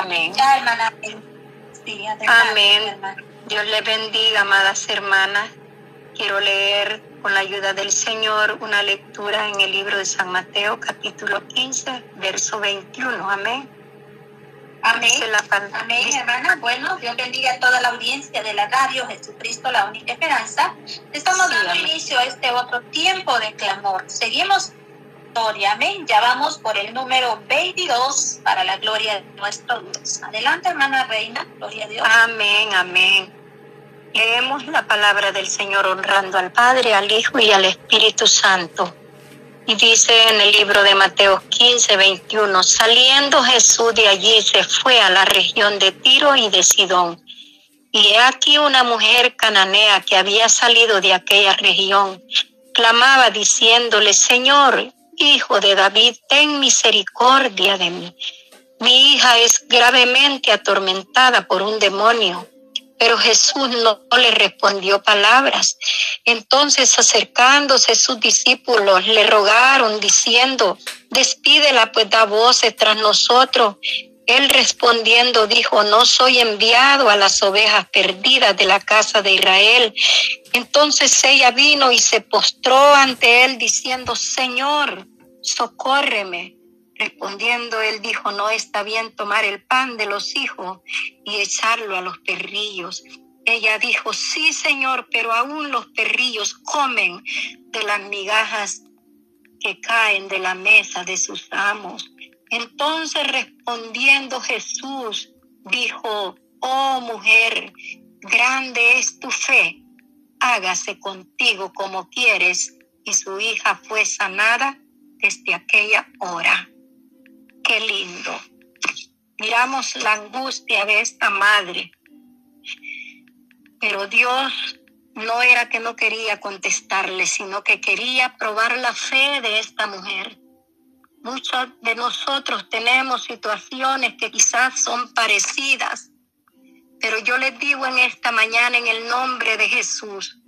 Amén. Ya, hermana. Sí, Amén. hermana. Dios les bendiga, amadas hermanas. Quiero leer con la ayuda del Señor una lectura en el libro de San Mateo, capítulo 15, verso 21. Amén. Amén. La. Amén, hermana. Bueno, Dios bendiga a toda la audiencia de la radio Jesucristo, la única esperanza. Estamos Sí, dando amén. inicio a este otro tiempo de clamor. Seguimos historia, amén. Ya vamos por el número 22 para la gloria de nuestro Dios. Adelante, hermana Reina, gloria a Dios. Amén, amén. Leemos la palabra del Señor honrando al Padre, al Hijo y al Espíritu Santo. Y dice en el libro de Mateo 15, 21, saliendo Jesús de allí se fue a la región de Tiro y de Sidón. Y he aquí una mujer cananea que había salido de aquella región, clamaba diciéndole, Señor, Hijo de David, ten misericordia de mí. Mi hija es gravemente atormentada por un demonio. Pero Jesús no le respondió palabras. Entonces acercándose sus discípulos le rogaron diciendo, despídela pues da voces tras nosotros. Él respondiendo dijo, no soy enviado a las ovejas perdidas de la casa de Israel. Entonces ella vino y se postró ante él diciendo, Señor, socórreme. Respondiendo él dijo, no está bien tomar el pan de los hijos y echarlo a los perrillos. Ella dijo, sí, Señor, pero aún los perrillos comen de las migajas que caen de la mesa de sus amos. Entonces respondiendo Jesús, dijo, oh mujer, grande es tu fe, hágase contigo como quieres. Y su hija fue sanada desde aquella hora. Qué lindo. Miramos la angustia de esta madre. Pero Dios no era que no quería contestarle, sino que quería probar la fe de esta mujer. Muchos de nosotros tenemos situaciones que quizás son parecidas, pero yo les digo en esta mañana en el nombre de Jesús,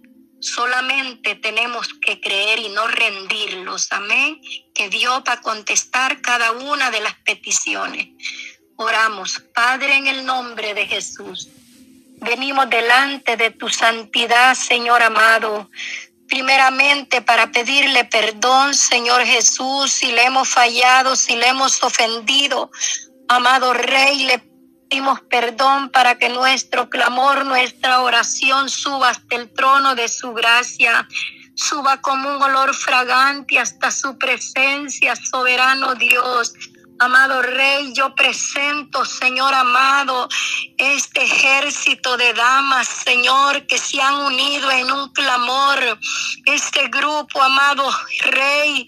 solamente tenemos que creer y no rendirlos. Amén. Que Dios va contestar cada una de las peticiones. Oramos, Padre, en el nombre de Jesús. Venimos delante de tu santidad, Señor amado. Primeramente para pedirle perdón, Señor Jesús, si le hemos fallado, si le hemos ofendido. Amado Rey, le pedimos perdón para que nuestro clamor, nuestra oración suba hasta el trono de su gracia, suba como un olor fragante hasta su presencia, soberano Dios. Amado Rey, yo presento, Señor amado, este ejército de damas, Señor, que se han unido en un clamor. Este grupo, amado Rey,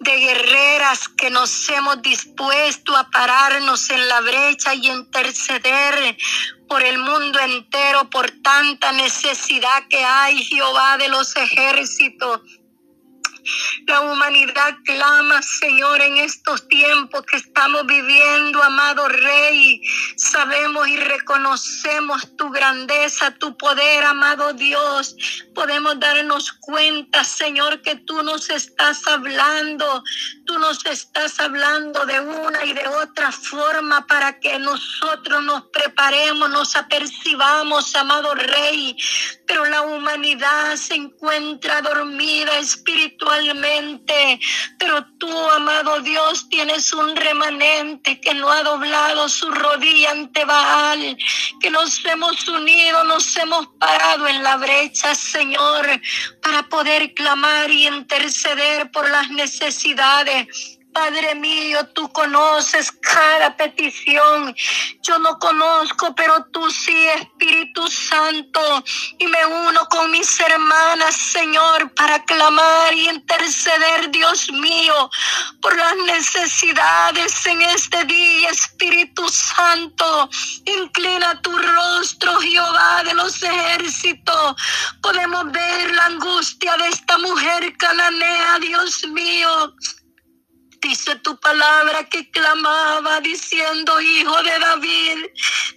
de guerreras que nos hemos dispuesto a pararnos en la brecha y interceder por el mundo entero, por tanta necesidad que hay, Jehová de los ejércitos. La humanidad clama, Señor, en estos tiempos que estamos viviendo, amado Rey. Sabemos y reconocemos tu grandeza, tu poder, amado Dios. Podemos darnos cuenta, Señor, que tú nos estás hablando. Tú nos estás hablando de una y de otra forma para que nosotros nos preparemos, nos apercibamos, amado Rey. Pero la humanidad se encuentra dormida pero tú, amado Dios, tienes un remanente que no ha doblado su rodilla ante Baal, que nos hemos unido, nos hemos parado en la brecha, Señor, para poder clamar y interceder por las necesidades. Padre mío, tú conoces cada petición. Yo no conozco, pero tú sí, Espíritu Santo. Y me uno con mis hermanas, Señor, para clamar y interceder, Dios mío, por las necesidades en este día, Espíritu Santo. Inclina tu rostro, Jehová de los ejércitos. Podemos ver la angustia de esta mujer cananea, Dios mío. Dice tu palabra que clamaba diciendo, Hijo de David,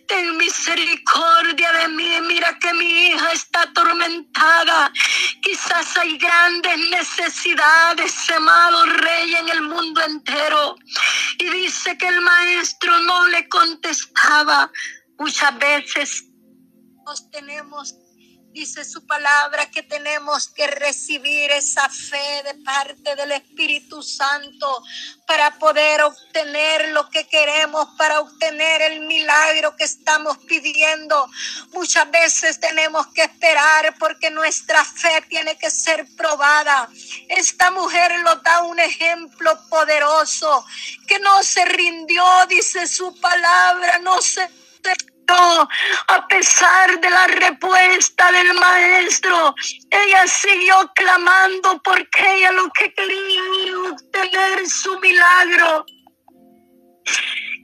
ten misericordia de mí. Mira que mi hija está atormentada. Quizás hay grandes necesidades, amado Rey, en el mundo entero. Y dice que el maestro no le contestaba. Muchas veces nos tenemos Dice su palabra que tenemos que recibir esa fe de parte del Espíritu Santo para poder obtener lo que queremos, para obtener el milagro que estamos pidiendo. Muchas veces tenemos que esperar porque nuestra fe tiene que ser probada. Esta mujer lo da un ejemplo poderoso que no se rindió, dice su palabra, no se a pesar de la respuesta del maestro, ella siguió clamando porque ella lo que quería obtener su milagro.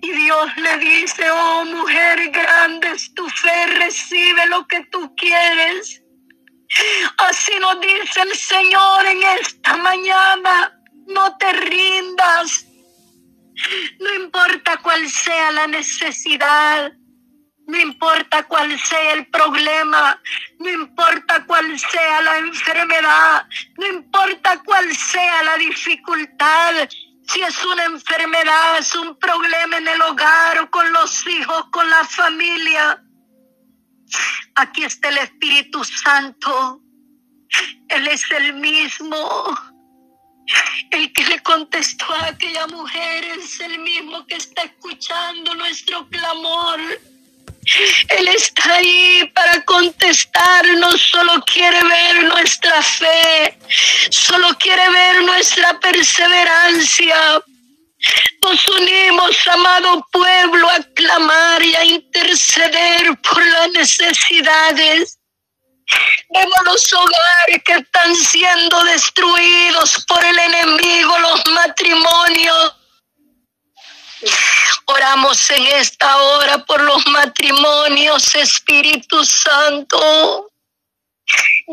Y Dios le dice, oh mujer grande es tu fe, recibe lo que tú quieres. Así nos dice el Señor en esta mañana, no te rindas. No importa cuál sea la necesidad, no importa cuál sea el problema, no importa cuál sea la enfermedad, no importa cuál sea la dificultad, si es una enfermedad, es un problema en el hogar o con los hijos, con la familia. Aquí está el Espíritu Santo. Él es el mismo. El que le contestó a aquella mujer es el mismo que está escuchando nuestro clamor. Él está ahí para contestarnos, solo quiere ver nuestra fe, solo quiere ver nuestra perseverancia. Nos unimos, amado pueblo, a clamar y a interceder por las necesidades. Vemos los hogares que están siendo destruidos por el enemigo, los matrimonios Oramos en esta hora por los matrimonios, Espíritu Santo.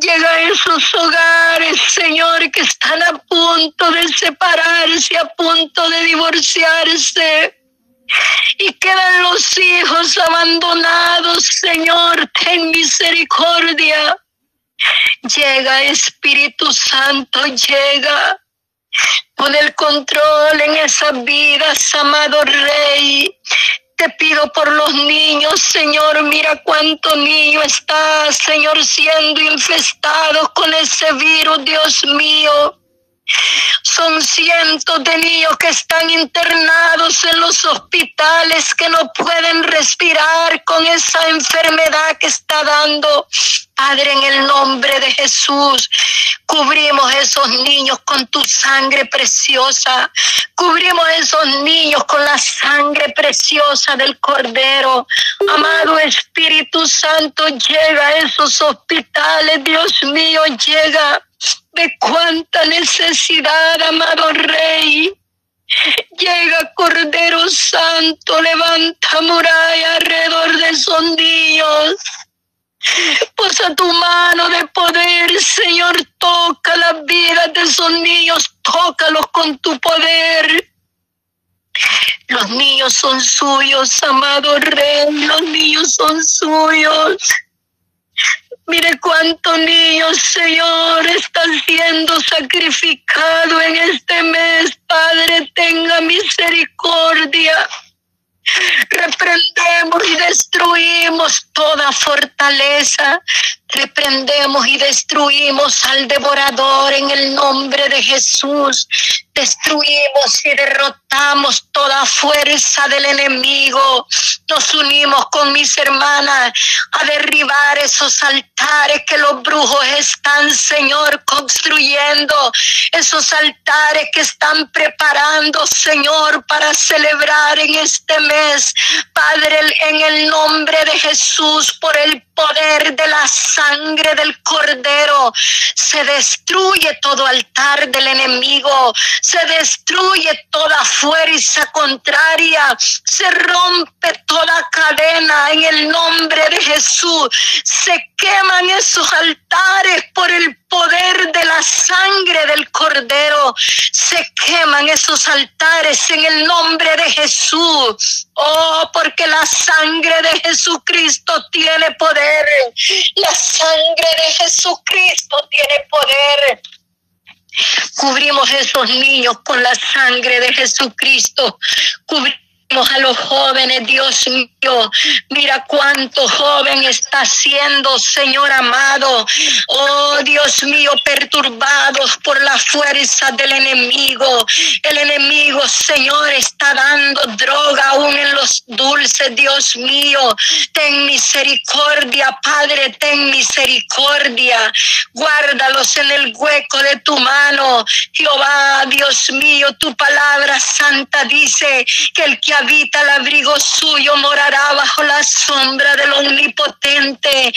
Llega a esos hogares, Señor, que están a punto de separarse, a punto de divorciarse. Y quedan los hijos abandonados, Señor, ten misericordia. Llega Espíritu Santo, llega. Pon el control en esas vidas, amado Rey. Te pido por los niños, Señor. Mira cuánto niño está, Señor, siendo infestado con ese virus, Dios mío. Son cientos de niños que están internados en los hospitales que no pueden respirar con esa enfermedad que está dando. Padre, en el nombre de Jesús, cubrimos esos niños con tu sangre preciosa. Cubrimos esos niños con la sangre preciosa del Cordero. Amado Espíritu Santo, llega a esos hospitales, Dios mío, llega de cuánta necesidad, amado Rey. Llega Cordero Santo, levanta muralla alrededor de niños. Posa tu mano de poder, Señor, toca las vidas de esos niños, tócalos con tu poder. Los niños son suyos, amado Rey, los niños son suyos. Mire cuántos niños, Señor, están siendo sacrificados en este mes. Padre, tenga misericordia. Reprendemos y destruimos toda fortaleza. Reprendemos y destruimos al devorador en el nombre de Jesús. Destruimos y derrotamos toda fuerza del enemigo. Nos unimos con mis hermanas a derribar esos altares que los brujos están, Señor, construyendo. Esos altares que están preparando, Señor, para celebrar en este mes. Padre, en el nombre de Por el poder de la sangre del cordero, se destruye todo altar del enemigo se destruye toda fuerza contraria, se rompe toda cadena en el nombre de Jesús. Se queman esos altares por el poder de la sangre del cordero. Se queman esos altares en el nombre de Jesús. Oh, porque la sangre de Jesucristo tiene poder. La sangre de Jesucristo tiene poder. Cubrimos esos niños con la sangre de Jesucristo. Cubrimos a los jóvenes, Dios mío. Mira cuánto joven está siendo, Señor amado. Oh, Dios mío, perturbados por la fuerza del enemigo. El enemigo, Señor, está dando droga aún en los dulces, Dios mío. Ten misericordia, Padre, ten misericordia. Guárdalos en el hueco de tu mano. Jehová, Dios mío, tu palabra santa dice que el que habita el abrigo suyo morará bajo la sombra del omnipotente.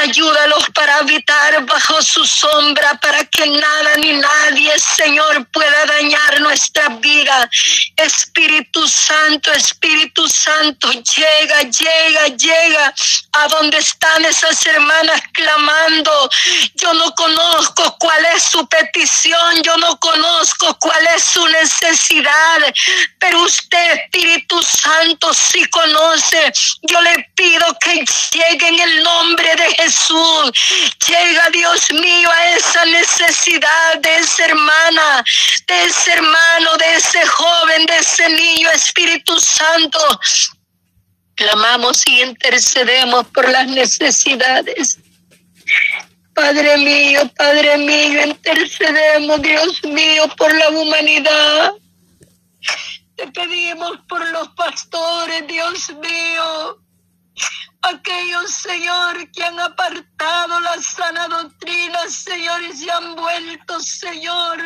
Ayúdalos para habitar bajo su sombra para que nada ni nadie, Señor, pueda dañar nuestra vida. Espíritu Santo, Espíritu Santo, llega, llega, llega a donde están esas hermanas clamando. Yo no conozco cuál es su petición, yo no conozco cuál es su necesidad, pero usted, Espíritu Espíritu Santo si conoce. Yo le pido que llegue en el nombre de Jesús. Llega, Dios mío, a esa necesidad de esa hermana, de ese hermano, de ese joven, de ese niño, Espíritu Santo. Clamamos y intercedemos por las necesidades. Padre mío, Padre mío, intercedemos, Dios mío, por la humanidad. Te pedimos por los pastores, Dios mío. Aquellos, Señor, que han apartado la sana doctrina, Señor, y se han vuelto, Señor,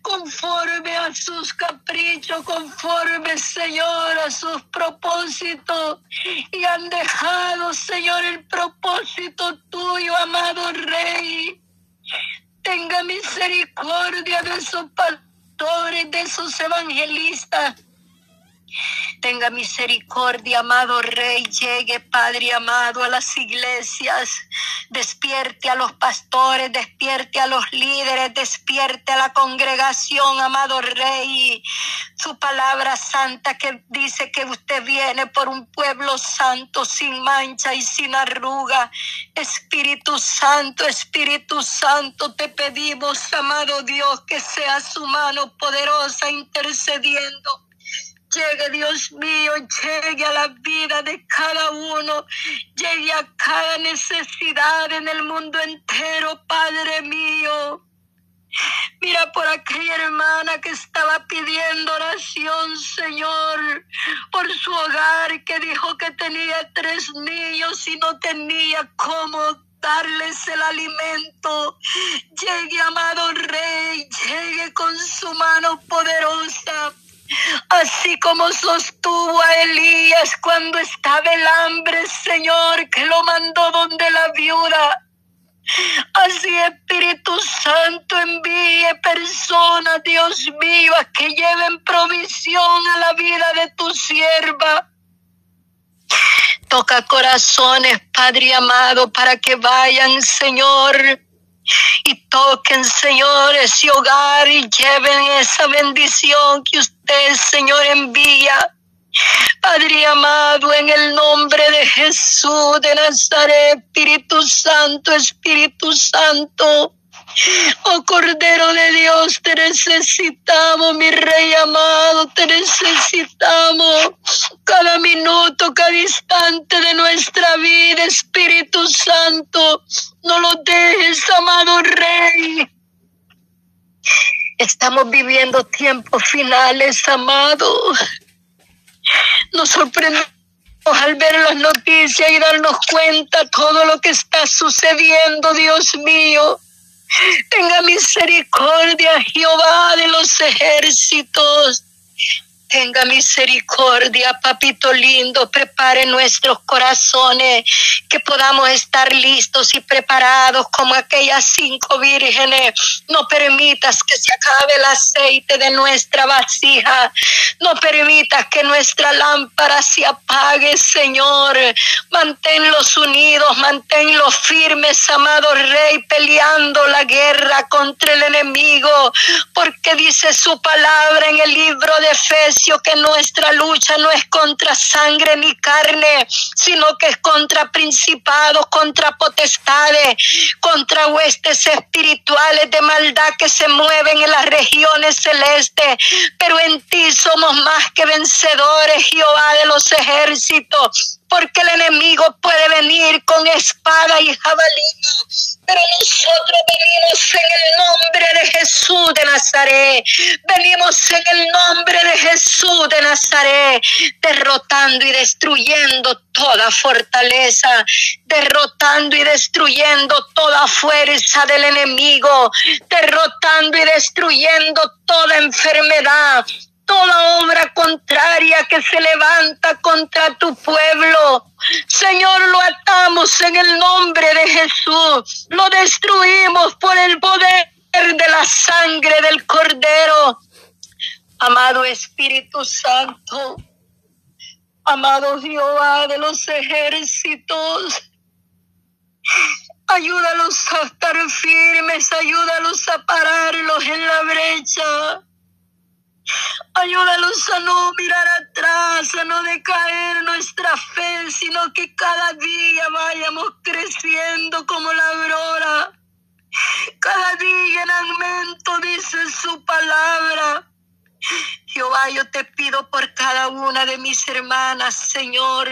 conforme a sus caprichos, conforme, Señor, a sus propósitos, y han dejado, Señor, el propósito tuyo, amado Rey. Tenga misericordia de su pastores de esos evangelistas. Tenga misericordia, amado Rey, llegue, Padre amado, a las iglesias, despierte a los pastores, despierte a los líderes, despierte a la congregación, amado Rey. Su palabra santa que dice que usted viene por un pueblo santo, sin mancha y sin arruga. Espíritu Santo, Espíritu Santo, te pedimos, amado Dios, que sea su mano poderosa intercediendo llegue, Dios mío, llegue a la vida de cada uno, llegue a cada necesidad en el mundo entero, Padre mío. Mira por aquella hermana que estaba pidiendo oración, Señor, por su hogar, que dijo que tenía tres niños y no tenía cómo darles el alimento. Llegue, amado Rey, llegue con su mano poderosa Así como sostuvo a Elías cuando estaba el hambre, Señor, que lo mandó donde la viuda. Así Espíritu Santo envíe personas, Dios a que lleven provisión a la vida de tu sierva. Toca corazones, Padre amado, para que vayan, Señor y toquen, Señor, ese hogar y lleven esa bendición que usted, Señor, envía. Padre amado, en el nombre de Jesús de Nazaret, Espíritu Santo, Espíritu Santo. Oh Cordero de Dios, te necesitamos, mi Rey amado, te necesitamos cada minuto, cada instante de nuestra vida, Espíritu Santo. No lo dejes, amado Rey. Estamos viviendo tiempos finales, amado. Nos sorprendemos al ver las noticias y darnos cuenta todo lo que está sucediendo, Dios mío. Tenga misericordia, Jehová de los ejércitos. Tenga misericordia, papito lindo, prepare nuestros corazones, que podamos estar listos y preparados como aquellas cinco vírgenes. No permitas que se acabe el aceite de nuestra vasija. No permitas que nuestra lámpara se apague, Señor. Manténlos unidos, manténlos firmes, amado Rey, peleando la guerra contra el enemigo, porque dice su palabra en el libro de Efesios que nuestra lucha no es contra sangre ni carne, sino que es contra principados, contra potestades, contra huestes espirituales de maldad que se mueven en las regiones celestes. Pero en ti somos más que vencedores, Jehová de los ejércitos porque el enemigo puede venir con espada y jabalina, pero nosotros venimos en el nombre de Jesús de Nazaret, venimos en el nombre de Jesús de Nazaret, derrotando y destruyendo toda fortaleza, derrotando y destruyendo toda fuerza del enemigo, derrotando y destruyendo toda enfermedad, toda obra contraria que se levanta contra tu pueblo. Señor, lo atamos en el nombre de Jesús. Lo destruimos por el poder de la sangre del Cordero. Amado Espíritu Santo, amado Jehová de los ejércitos, ayúdalos a estar firmes, ayúdalos a pararlos en la brecha. Ayúdalos a no mirar atrás, a no decaer nuestra fe, sino que cada día vayamos creciendo como la aurora. Cada día en aumento dice su palabra. Jehová, yo te pido por cada una de mis hermanas, Señor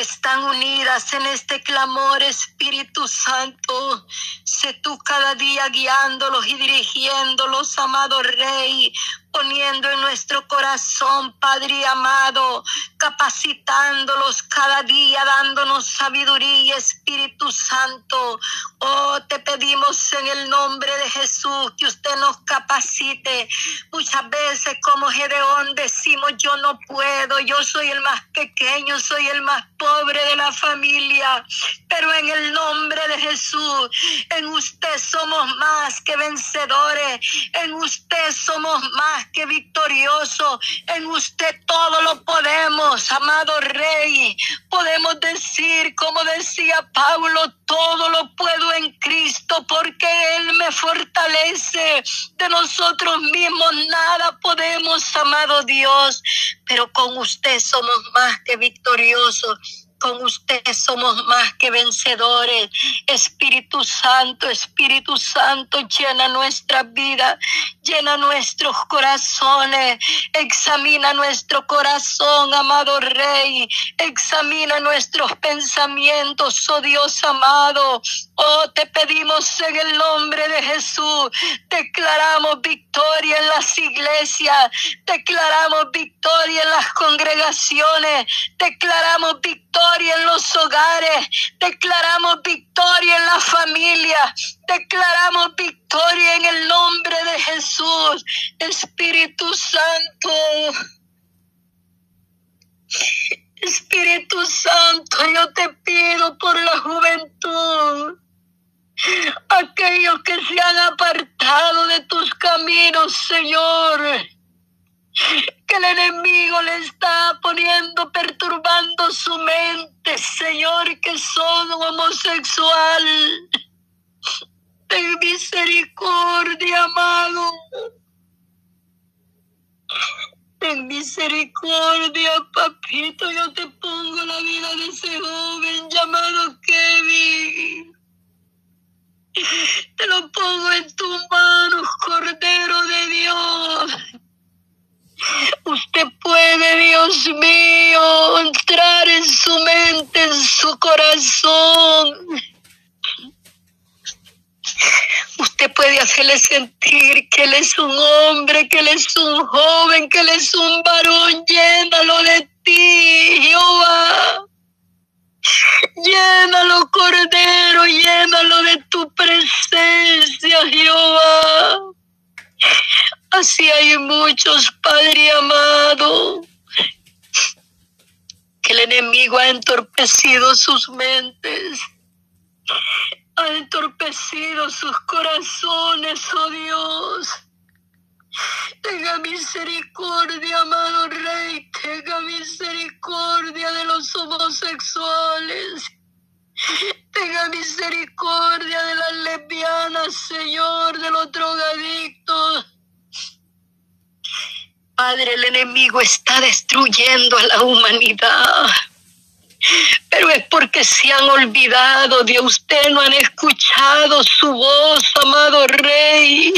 están unidas en este clamor, Espíritu Santo. Sé tú cada día guiándolos y dirigiéndolos, amado Rey, poniendo en nuestro corazón, Padre amado, capacitándolos cada día, dándonos sabiduría, Espíritu Santo. Oh, te pedimos en el nombre de Jesús que usted nos capacite. Muchas veces como Gedeón decimos, yo no puedo, yo soy el más pequeño, soy el más pobre de la familia, pero en el nombre de Jesús, en usted somos más que vencedores, en usted somos más que victorioso. En usted todo lo podemos, amado Rey. Podemos decir, como decía Pablo, todo lo puedo en Cristo porque Él me fortalece. De nosotros mismos nada podemos, amado Dios, pero con usted somos más que victoriosos con usted somos más que vencedores. Espíritu Santo, Espíritu Santo, llena nuestra vida, llena nuestros corazones, examina nuestro corazón, amado Rey, examina nuestros pensamientos, oh Dios amado. Oh, te pedimos en el nombre de Jesús, declaramos victoria en las iglesias, declaramos victoria en las congregaciones, declaramos victoria en los hogares, declaramos victoria en la familia, declaramos victoria en el nombre de Jesús, Espíritu Santo. Espíritu Santo, yo te pido por la juventud, aquellos que se han apartado de tus caminos, Señor que el enemigo le está poniendo, perturbando su mente, Señor, que son homosexual. Ten misericordia, amado. Ten misericordia, papito. Yo te pongo la vida de ese joven llamado Kevin. Te lo pongo en tus manos, Cordero de Dios. Usted puede, Dios mío, entrar en su mente, en su corazón. Usted puede hacerle sentir que Él es un hombre, que Él es un joven, que Él es un varón. Llénalo de ti, Jehová. Llénalo, Cordero, llénalo de tu presencia, Jehová. Así hay muchos, Padre amado, que el enemigo ha entorpecido sus mentes, ha entorpecido sus corazones, oh Dios. Tenga misericordia, amado Rey, tenga misericordia de los homosexuales. Tenga misericordia de las lesbianas, Señor, de los drogadictos. Padre, el enemigo está destruyendo a la humanidad. Pero es porque se han olvidado de usted, no han escuchado su voz, amado Rey.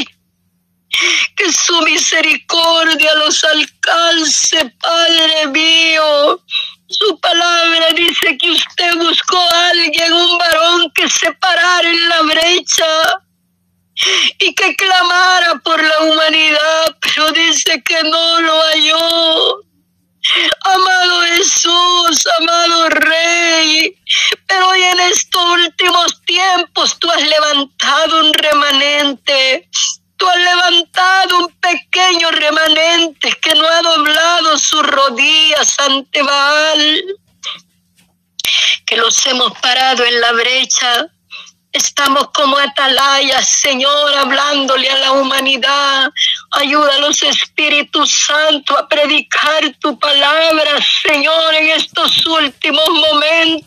Que su misericordia los alcance, Padre mío. Su palabra dice que usted buscó a alguien, un varón que se parara en la brecha y que clamara por la humanidad, dice que no lo halló. Amado Jesús, amado Rey, pero hoy en estos últimos tiempos tú has levantado un remanente Tú has levantado un pequeño remanente que no ha doblado sus rodillas ante Baal, que los hemos parado en la brecha. Estamos como atalayas, Señor, hablándole a la humanidad. Ayuda a los Espíritus Santos a predicar tu palabra, Señor, en estos últimos momentos.